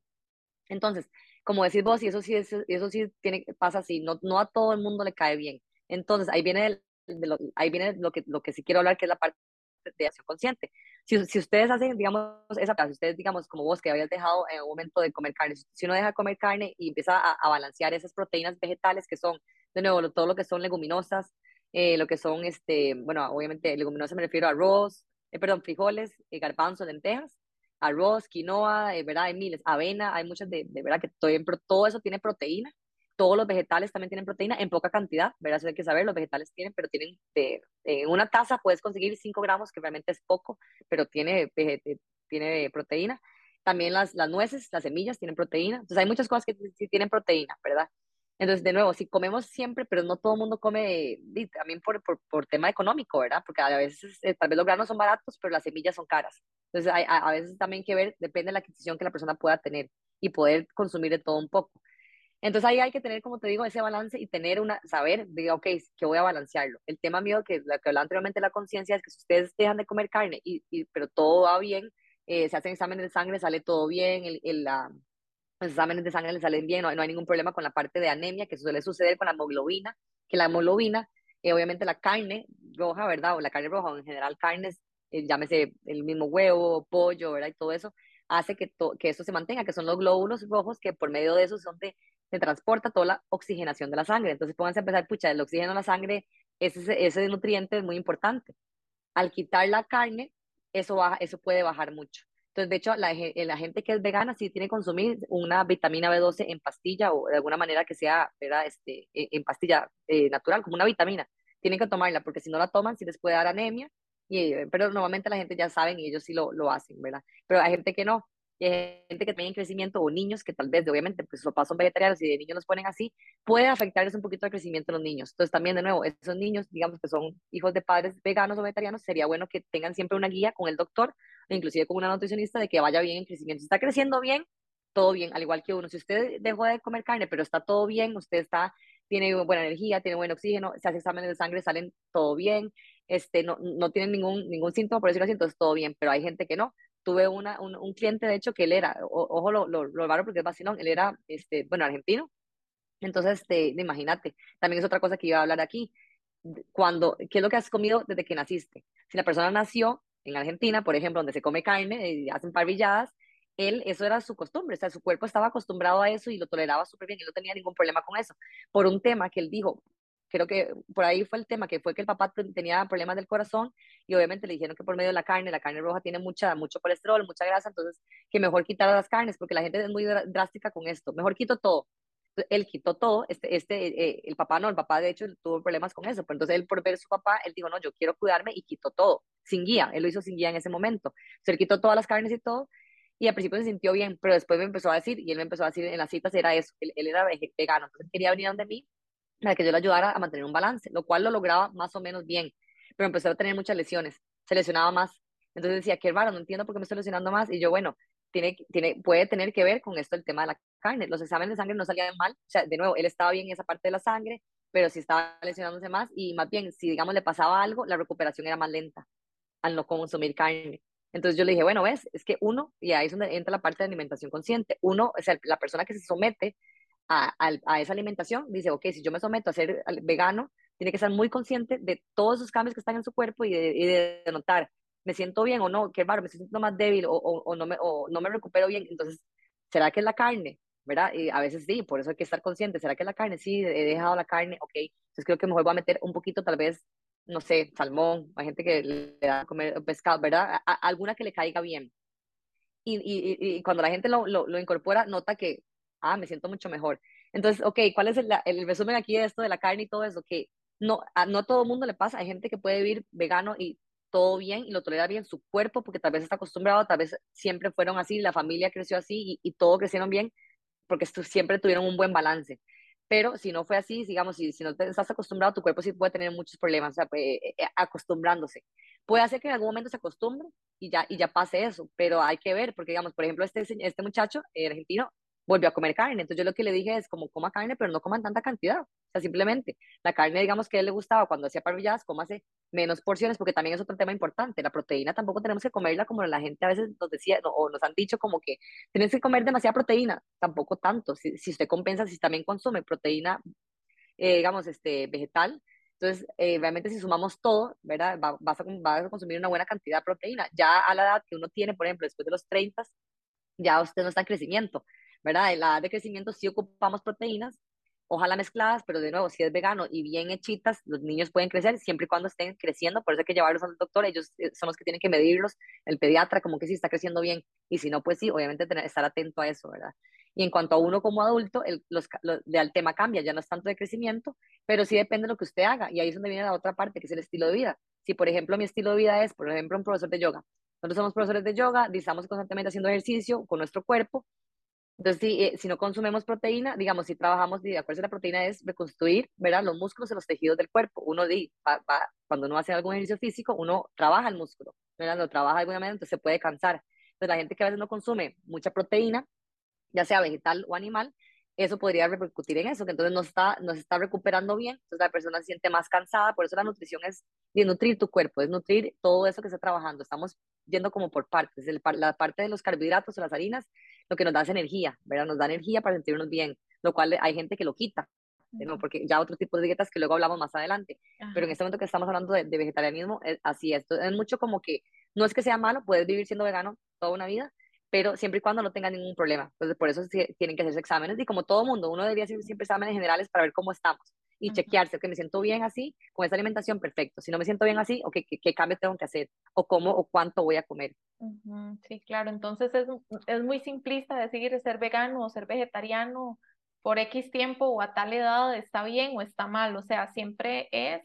Entonces, como decís vos, y eso sí, eso, eso sí tiene, pasa así, no, no a todo el mundo le cae bien. Entonces, ahí viene, lo, ahí viene lo, que, lo que sí quiero hablar, que es la parte de acción consciente. Si, si ustedes hacen, digamos, esa si ustedes, digamos, como vos que habías dejado en un momento de comer carne, si uno deja de comer carne y empieza a, balancear esas proteínas vegetales que son, de nuevo, todo lo que son leguminosas, eh, lo que son, este, bueno, obviamente leguminosas me refiero a arroz, eh, perdón, frijoles, eh, garbanzos, lentejas, arroz, quinoa, ¿verdad? Hay miles, avena, hay muchas de, de verdad que todo, eso tiene proteína todos los vegetales también tienen proteína en poca cantidad, ¿verdad? Eso hay que saber, los vegetales tienen, pero tienen, de, en una taza puedes conseguir 5 gramos, que realmente es poco, pero tiene, tiene proteína. También las, las nueces, las semillas tienen proteína. Entonces hay muchas cosas que sí tienen proteína, ¿verdad? Entonces, de nuevo, si comemos siempre, pero no todo el mundo come, también por, por, por tema económico, ¿verdad? Porque a veces, eh, tal vez los granos son baratos, pero las semillas son caras. Entonces, hay, a, a veces también que ver, depende de la adquisición que la persona pueda tener y poder consumir de todo un poco. Entonces ahí hay que tener, como te digo, ese balance y tener una, saber, diga, ok, que voy a balancearlo. El tema mío, que la que hablaba anteriormente la conciencia, es que si ustedes dejan de comer carne, y, y pero todo va bien, eh, se hacen exámenes de sangre, sale todo bien, el, el, la, los exámenes de sangre le salen bien, no, no, hay ningún problema con la parte de anemia, que suele suceder con la hemoglobina, que la hemoglobina, eh, obviamente la carne roja, ¿verdad? O la carne roja, o en general carnes, eh, llámese el mismo huevo, pollo, ¿verdad? Y todo eso, hace que, que eso se mantenga, que son los glóbulos rojos que por medio de eso son de se transporta toda la oxigenación de la sangre. Entonces, pónganse a empezar, pucha, el oxígeno en la sangre, ese, ese nutriente es muy importante. Al quitar la carne, eso, baja, eso puede bajar mucho. Entonces, de hecho, la, la, gente que es vegana sí tiene que consumir una vitamina B12 en pastilla o de alguna manera que sea, ¿verdad? Este, e, en pastilla eh, natural, como una vitamina. Tienen que tomarla porque si no la toman, sí les puede dar anemia. Y, pero normalmente la gente ya saben y ellos sí lo, lo hacen, ¿verdad? Pero hay gente que no y hay gente que tiene crecimiento o niños que tal vez, obviamente, pues sus papás son vegetarianos y de niños los ponen así, puede afectarles un poquito el crecimiento de los niños. Entonces, también, de nuevo, esos niños, digamos que son hijos de padres veganos o vegetarianos, sería bueno que tengan siempre una guía con el doctor, o inclusive con una nutricionista, de que vaya bien el crecimiento. Si está creciendo bien, todo bien, al igual que uno. Si usted dejó de comer carne, pero está todo bien, usted está, tiene buena energía, tiene buen oxígeno, se hace exámenes de sangre, salen todo bien, este, no, no tienen ningún, ningún síntoma, por decirlo así, entonces todo bien, pero hay gente que no tuve una, un, un, cliente, de hecho, que él era, ojo, lo, lo, lo raro porque es vacilón, él era, este, bueno, argentino. Entonces, este, imagínate, también es otra cosa que iba a hablar aquí. Cuando, ¿qué es lo que has comido desde que naciste? Si la persona nació en Argentina, por ejemplo, donde se come carne y hacen parrilladas, él, eso era su costumbre, o sea, su cuerpo estaba acostumbrado a eso y lo toleraba súper bien y no tenía ningún problema con eso. Por un tema que él dijo, creo que por ahí fue el tema, que fue que el papá tenía problemas del corazón y obviamente le dijeron que por medio de la carne, la carne roja tiene mucha, mucho colesterol, mucha grasa, entonces que mejor quitar las carnes, porque la gente es muy drástica con esto, mejor quito todo. Él quitó todo, este, este, eh, el papá no, el papá de hecho tuvo problemas con eso, pero entonces él por ver a su papá, él dijo, no, yo quiero cuidarme y quitó todo, sin guía, él lo hizo sin guía en ese momento. Entonces él quitó todas las carnes y todo, y al principio se sintió bien, pero después me empezó a decir, y él me empezó a decir en las citas, era eso, él, él era vegano, entonces quería venir donde mí para que yo le ayudara a mantener un balance, lo cual lo lograba más o menos bien, pero empezó a tener muchas lesiones, se lesionaba más. Entonces decía, qué raro, no entiendo por qué me estoy lesionando más. Y yo, bueno, tiene, tiene, puede tener que ver con esto el tema de la carne. Los exámenes de sangre no salían mal, o sea, de nuevo, él estaba bien en esa parte de la sangre, pero sí estaba lesionándose más y más bien, si digamos le pasaba algo, la recuperación era más lenta al no consumir carne. Entonces yo le dije, bueno, ves, es que uno, y ahí es donde entra la parte de alimentación consciente, uno, o sea, la persona que se somete a, a, esa alimentación dice, ok, si yo me someto a ser vegano, tiene que ser muy consciente de todos esos cambios que están en su cuerpo y de, notar, me siento bien o no, qué barro, me siento más débil o, no me, o no me recupero bien. Entonces, ¿será que es la carne? ¿Verdad? Y a veces sí, por eso hay que estar consciente. ¿Será que es la carne? Sí, he dejado la carne, ok. Entonces creo que mejor voy a meter un poquito, tal vez, no sé, salmón. Hay gente que le da a comer pescado, ¿verdad? alguna que le caiga bien. Y, cuando la gente lo, lo, lo, incorpora, nota que, ah, me siento mucho mejor. Entonces, ok, ¿cuál es el, el resumen aquí de esto de la carne y todo eso? Que no, a, no a todo mundo le pasa. Hay gente que puede vivir vegano y todo bien y lo tolera bien su cuerpo porque tal vez está acostumbrado, tal vez siempre fueron así, la familia creció así y, y crecieron bien porque siempre tuvieron un buen balance. Pero si no fue así, digamos, si, si no te estás acostumbrado, tu cuerpo sí puede tener muchos problemas, o sea, eh, eh, acostumbrándose. Puede hacer que en algún momento se acostumbre y ya, y ya pase eso, pero hay que ver, porque digamos, por ejemplo, este, este muchacho el argentino volvió a comer carne. Entonces yo lo que le dije es como coma carne, pero no coman tanta cantidad. O sea, simplemente la carne, digamos que a él le gustaba cuando hacía parrilladas, cómase menos porciones, porque también es otro tema importante. La proteína tampoco tenemos que comerla como la gente a veces nos decía o nos han dicho como que tienes que comer demasiada proteína, tampoco tanto. Si, si usted compensa, si también consume proteína, eh, digamos, este, vegetal, entonces, eh, realmente si sumamos todo, ¿verdad? vas, a, vas a consumir una buena cantidad de proteína. Ya a la edad que uno tiene, por ejemplo, después de los 30, ya usted no está en crecimiento. ¿Verdad? En la edad de crecimiento sí ocupamos proteínas, ojalá mezcladas, pero de nuevo, si es vegano y bien hechitas, los niños pueden crecer siempre y cuando estén creciendo, por eso hay que llevarlos al doctor, ellos eh, son los que tienen que medirlos, el pediatra, como que si está creciendo bien, y si no, pues sí, obviamente tener, estar atento a eso, ¿verdad? Y en cuanto a uno como adulto, el, los, el tema cambia, ya no es tanto de crecimiento, pero sí depende de lo que usted haga, y ahí es donde viene la otra parte, que es el estilo de vida. Si, por ejemplo, mi estilo de vida es, por ejemplo, un profesor de yoga, nosotros somos profesores de yoga, estamos constantemente haciendo ejercicio con nuestro cuerpo, entonces, si, eh, si no consumimos proteína, digamos, si trabajamos, de acuerdo la proteína es reconstruir, ¿verdad? Los músculos y los tejidos del cuerpo. Uno, di, va, cuando uno hace algún ejercicio físico, uno trabaja el músculo, ¿verdad? Lo trabaja de alguna manera, entonces se puede cansar. Entonces, la gente que a veces no consume mucha proteína, ya sea vegetal o animal, eso podría repercutir en eso, que entonces no está, no se está recuperando bien, entonces la persona se siente más cansada, por eso la nutrición es de nutrir tu cuerpo, es nutrir todo eso que está trabajando, estamos yendo como por partes, el, la parte de los carbohidratos o las harinas, lo que nos da es energía, ¿verdad? Nos da energía para sentirnos bien, lo cual hay gente que lo quita, ¿no? porque ya otro tipo de dietas que luego hablamos más adelante, pero en este momento que estamos hablando de, vegetarianismo, es, así es, es mucho como que no es que sea malo, puedes vivir siendo vegano toda una vida, pero siempre y cuando no tenga ningún problema. Entonces, por eso tienen que hacerse exámenes y como todo mundo, uno debería hacer siempre exámenes generales para ver cómo estamos y chequearse, que me siento bien así, con esta alimentación, perfecto. Si no me siento bien así, o ¿qué, qué cambio tengo que hacer? O cómo o cuánto voy a comer. Sí, claro. Entonces es, es muy simplista decir ser vegano o ser vegetariano por X tiempo o a tal edad está bien o está mal. O sea, siempre es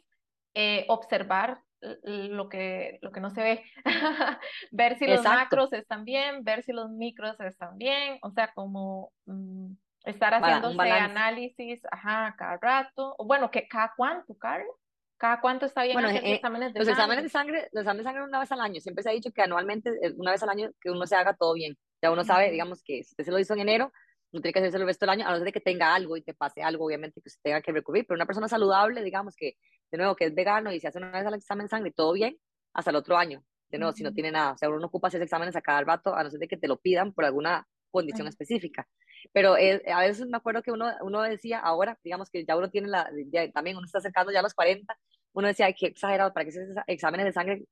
eh, observar lo que, lo que no se ve, [laughs] ver si los macros están bien, ver si los micros están bien, o sea, como mm, estar haciéndose análisis, ajá, cada rato, o bueno, que cada cuánto, Carlos, cada cuánto está bien hacer eh, exámenes de los sangre. exámenes de sangre, los exámenes de sangre una vez al año, siempre se ha dicho que anualmente, eh, una vez al año, que uno se haga todo bien, ya uno sabe, digamos que si usted se lo hizo en enero, no tiene que hacerse el resto del año, a no ser de que tenga algo y te pase algo, obviamente, que usted tenga que recurrir, pero una persona saludable, digamos que, de nuevo, que es vegano y se hace una vez al examen de sangre, todo bien, hasta el otro año, de nuevo, si no tiene nada, o sea, uno no ocupa hacer exámenes a cada rato, a no ser de que te lo pidan por alguna condición específica. Pero a veces me acuerdo que uno, uno decía, ahora, digamos que ya uno tiene la, también uno está acercando ya a los 40, uno decía, ay, qué exagerado, ¿para qué se exámenes de sangre?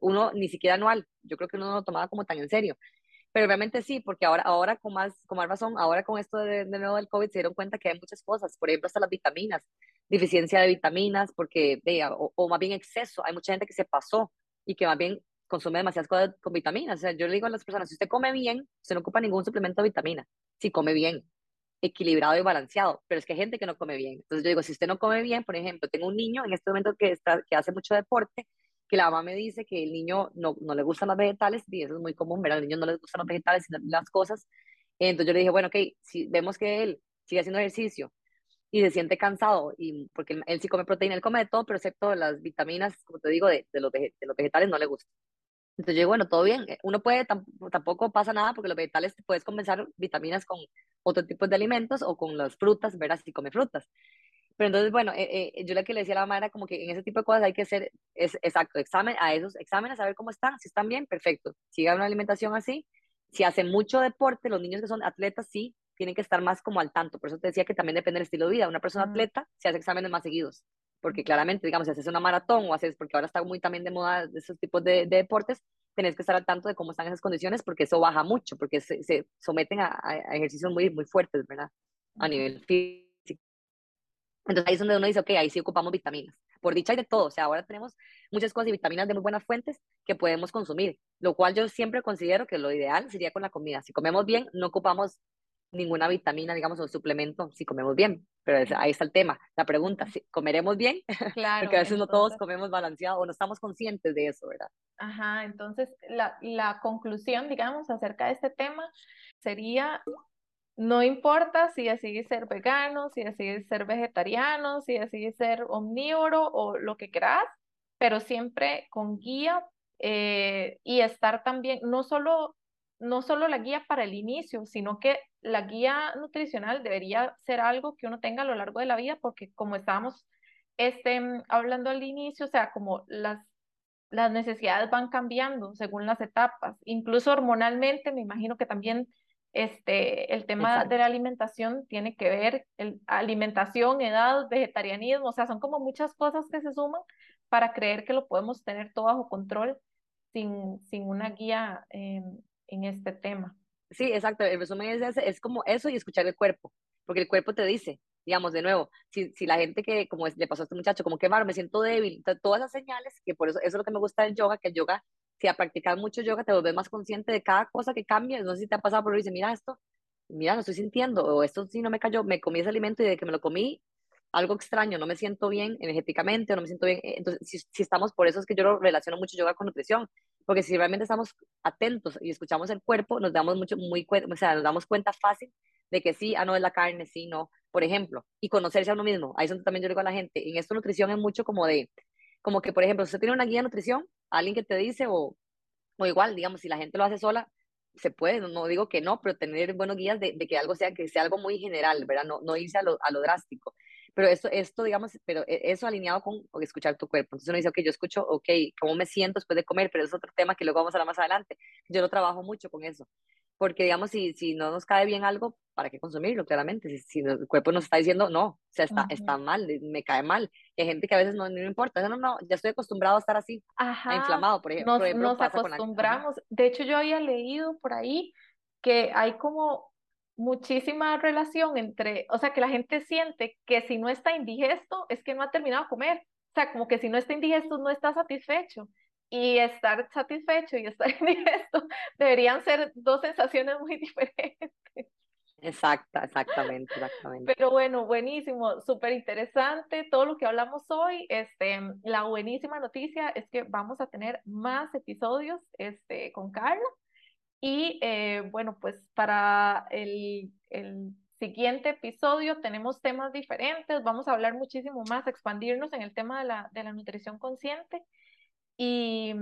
Uno ni siquiera anual, yo creo que uno no lo tomaba como tan en serio. Pero realmente sí, porque ahora, ahora con, más, con más razón, ahora con esto de, de nuevo del COVID se dieron cuenta que hay muchas cosas, por ejemplo, hasta las vitaminas, deficiencia de vitaminas, porque, vea, o, o, más bien exceso, hay mucha gente que se pasó y que más bien consume demasiadas cosas con vitaminas. O sea, yo le digo a las personas, si usted come bien, se no ocupa ningún suplemento de vitamina, si come bien, equilibrado y balanceado, pero es que hay gente que no come bien. Entonces yo digo, si usted no come bien, por ejemplo, tengo un niño en este momento que, está, que hace mucho deporte, que la mamá me dice que el niño no, no le gustan los vegetales, y eso es muy común, ¿verdad? Al niño no le gustan los vegetales, sino las cosas. Entonces yo le dije, bueno, ok, si vemos que él sigue haciendo ejercicio y se siente cansado, y porque él, sí come proteína, él come de todo, pero excepto las vitaminas, como te digo, de, de, los, de los vegetales no le gusta. Entonces yo digo, bueno, todo bien, uno puede, tampoco pasa nada porque los vegetales puedes compensar vitaminas con otro tipo de alimentos o con las frutas, verás si come frutas. Pero entonces, bueno, eh, eh, yo lo que le decía a la mamá era como que en ese tipo de cosas hay que hacer, es, exacto, examen, a esos exámenes, a ver cómo están, si están bien, perfecto. Sigan una alimentación así. Si hacen mucho deporte, los niños que son atletas, sí, tienen que estar más como al tanto. Por eso te decía que también depende del estilo de vida. Una persona atleta se hace exámenes más seguidos, porque claramente, digamos, si haces una maratón o haces, porque ahora está muy también de moda esos tipos de, deportes, tenés que estar al tanto de cómo están esas condiciones, porque eso baja mucho, porque se, se someten a, a, ejercicios muy, muy fuertes, ¿verdad? A nivel físico entonces ahí es donde uno dice, ok, ahí sí ocupamos vitaminas. Por dicha hay de todo, o sea, ahora tenemos muchas cosas y vitaminas de muy buenas fuentes que podemos consumir, lo cual yo siempre considero que lo ideal sería con la comida. Si comemos bien, no ocupamos ninguna vitamina, digamos, o suplemento si comemos bien. Pero ahí está el tema, la pregunta, si comeremos bien, claro, [laughs] porque a veces no todos comemos balanceado o no estamos conscientes de eso, ¿verdad? Ajá, entonces la, la conclusión, digamos, acerca de este tema sería no importa si decidís ser vegano, si decidís ser vegetariano, si decidís ser omnívoro o lo que querás, pero siempre con guía eh, y estar también, no solo, no solo la guía para el inicio, sino que la guía nutricional debería ser algo que uno tenga a lo largo de la vida, porque como estábamos este, hablando al inicio, o sea, como las, las necesidades van cambiando según las etapas, incluso hormonalmente, me imagino que también este, el tema de la alimentación tiene que ver, el, alimentación, edad, vegetarianismo, o sea, son como muchas cosas que se suman para creer que lo podemos tener todo bajo control sin, sin una guía en este tema. Sí, exacto, el resumen es, es como eso y escuchar el cuerpo, porque el cuerpo te dice, digamos, de nuevo, si, si la gente que, como le pasó a este muchacho, como que, me siento débil, todas esas señales, que por eso, eso es lo que me gusta del yoga, que el yoga si a practicar mucho yoga te vuelves más consciente de cada cosa que cambia. No sé si te ha pasado por ahí, dice, mira esto, mira, lo estoy sintiendo, o esto sí no me cayó, me comí ese alimento y de que me lo comí, algo extraño, no me siento bien energéticamente, o no me siento bien. Entonces, si, si estamos, por eso es que yo lo relaciono mucho yoga con nutrición, porque si realmente estamos atentos y escuchamos el cuerpo, nos damos mucho, muy, o sea, nos damos cuenta fácil de que sí, ah, no es la carne, sí, no, por ejemplo, y conocerse a uno mismo. Ahí es donde también yo digo a la gente, en esto nutrición es mucho como de, como que, por ejemplo, si usted tiene una guía de nutrición, alguien que te dice, o, o igual, digamos, si la gente lo hace sola, se puede, no, digo que no, pero tener buenos guías de, que algo sea, que sea algo muy general, ¿verdad? No, no irse a lo, a lo drástico. Pero esto, esto, digamos, pero e, eso alineado con escuchar tu cuerpo. Entonces uno dice, ok, yo escucho, ok, cómo me siento después de comer, pero es otro tema que luego vamos a hablar más adelante. Yo lo trabajo mucho con eso porque digamos, si, si no nos cae bien algo, ¿para qué consumirlo? Claramente, si, si el cuerpo nos está diciendo, no, o sea, está, está mal, me cae mal. hay gente que a veces no, no importa, no, no, ya estoy acostumbrado a estar así, Ajá. inflamado, por ejemplo. Nos, nos acostumbramos. de hecho, yo había leído por ahí que hay como muchísima relación entre, o sea, que la gente siente que si no está indigesto es que no ha terminado de comer. O sea, como que si no está indigesto no está satisfecho y estar satisfecho y estar [laughs] en esto deberían ser dos sensaciones muy [laughs] diferentes. Exacta, exactamente, exactamente. Pero bueno, buenísimo, súper interesante todo lo que hablamos hoy. Este, la buenísima noticia es que vamos a tener más episodios este, con Carla. Y eh, bueno, pues para el, el siguiente episodio tenemos temas diferentes. Vamos a hablar muchísimo más, expandirnos en el tema de la, de la nutrición consciente. Y,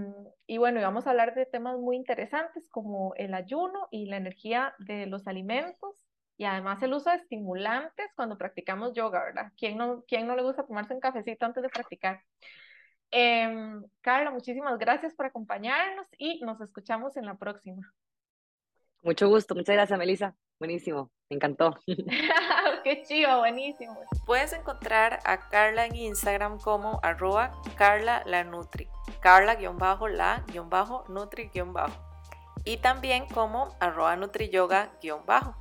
y, bueno, vamos a hablar de temas muy interesantes como el ayuno y la energía de los alimentos y además el uso de estimulantes cuando practicamos yoga, ¿verdad? ¿Quién no, quién no le gusta tomarse un cafecito antes de practicar? Eh, Carla, muchísimas gracias por acompañarnos y nos escuchamos en la próxima. Mucho gusto, muchas gracias, Melissa. Buenísimo, me encantó. [laughs] Qué chido, buenísimo. Puedes encontrar a Carla en Instagram como arroba Carla la Nutri, Carla-la-Nutri- y también como arroba NutriYoga-bajo.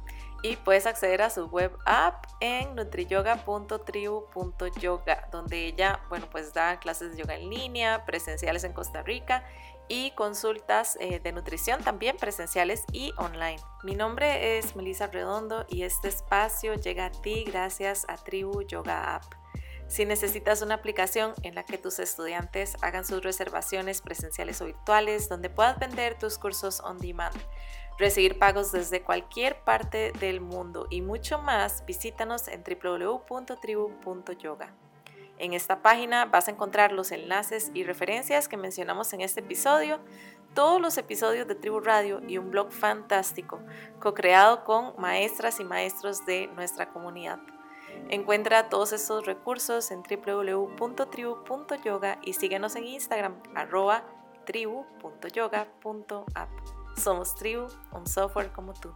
Y puedes acceder a su web app en nutriyoga.tribu.yoga, donde ella, bueno, pues da clases de yoga en línea, presenciales en Costa Rica y consultas eh, de nutrición también presenciales y online. Mi nombre es Melissa Redondo y este espacio llega a ti gracias a Tribu Yoga App. Si necesitas una aplicación en la que tus estudiantes hagan sus reservaciones presenciales o virtuales, donde puedas vender tus cursos on demand, recibir pagos desde cualquier parte del mundo y mucho más, visítanos en www.tribu.yoga. En esta página vas a encontrar los enlaces y referencias que mencionamos en este episodio, todos los episodios de Tribu Radio y un blog fantástico, co-creado con maestras y maestros de nuestra comunidad. Encuentra todos estos recursos en www.tribu.yoga y síguenos en Instagram, arroba tribu.yoga.app. Somos Tribu, un software como tú.